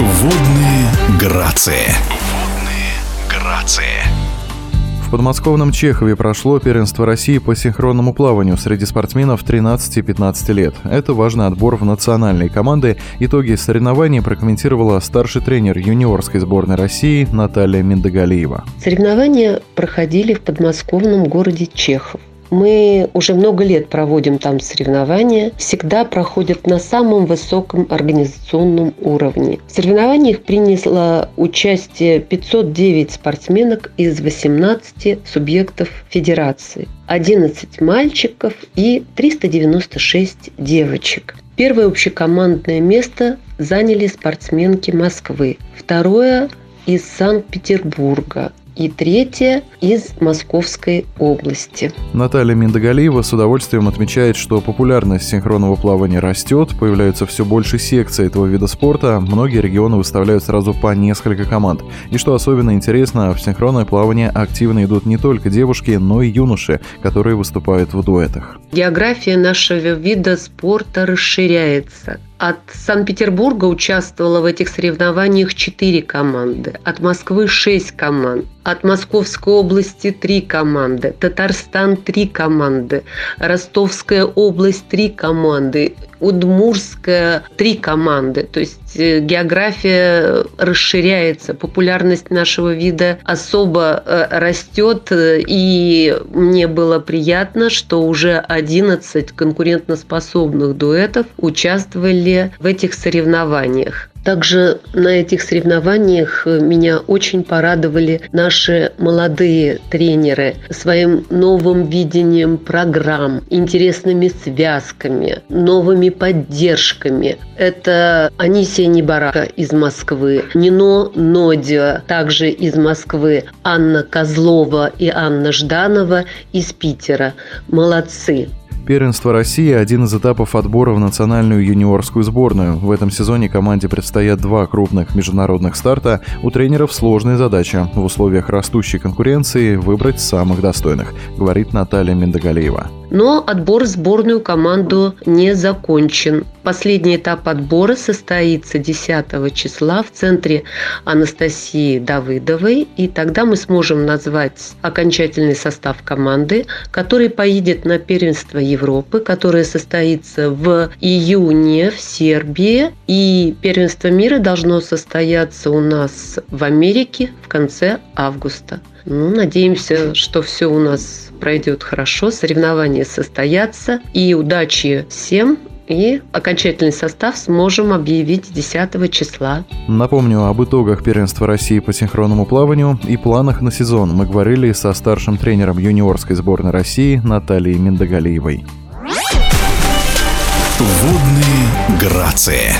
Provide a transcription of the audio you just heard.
Водные грации. Водные грации. В подмосковном Чехове прошло первенство России по синхронному плаванию среди спортсменов 13-15 лет. Это важный отбор в национальные команды. Итоги соревнований прокомментировала старший тренер юниорской сборной России Наталья Миндагалиева. Соревнования проходили в подмосковном городе Чехов. Мы уже много лет проводим там соревнования. Всегда проходят на самом высоком организационном уровне. В соревнованиях приняло участие 509 спортсменок из 18 субъектов федерации. 11 мальчиков и 396 девочек. Первое общекомандное место заняли спортсменки Москвы. Второе из Санкт-Петербурга и третье из Московской области. Наталья Миндагалиева с удовольствием отмечает, что популярность синхронного плавания растет, появляются все больше секций этого вида спорта, многие регионы выставляют сразу по несколько команд. И что особенно интересно, в синхронное плавание активно идут не только девушки, но и юноши, которые выступают в дуэтах. География нашего вида спорта расширяется. От Санкт-Петербурга участвовало в этих соревнованиях четыре команды, от Москвы шесть команд, от Московской области три команды, Татарстан три команды, Ростовская область три команды, Удмурская три команды. То есть э, география расширяется, популярность нашего вида особо э, растет. И мне было приятно, что уже 11 конкурентоспособных дуэтов участвовали в этих соревнованиях. Также на этих соревнованиях меня очень порадовали наши молодые тренеры своим новым видением программ, интересными связками, новыми поддержками. Это Анисия Небарака из Москвы, Нино Нодио также из Москвы, Анна Козлова и Анна Жданова из Питера. Молодцы! Первенство России – один из этапов отбора в национальную юниорскую сборную. В этом сезоне команде предстоят два крупных международных старта. У тренеров сложная задача в условиях растущей конкуренции выбрать самых достойных, говорит Наталья Миндагалиева. Но отбор в сборную команду не закончен. Последний этап отбора состоится 10 числа в центре Анастасии Давыдовой. И тогда мы сможем назвать окончательный состав команды, который поедет на первенство Европы, которое состоится в июне в Сербии. И первенство мира должно состояться у нас в Америке в конце августа. Ну, надеемся, что все у нас пройдет хорошо, соревнования состоятся. И удачи всем и окончательный состав сможем объявить 10 числа. Напомню об итогах первенства России по синхронному плаванию и планах на сезон. Мы говорили со старшим тренером юниорской сборной России Натальей Миндагалиевой. Водные грации.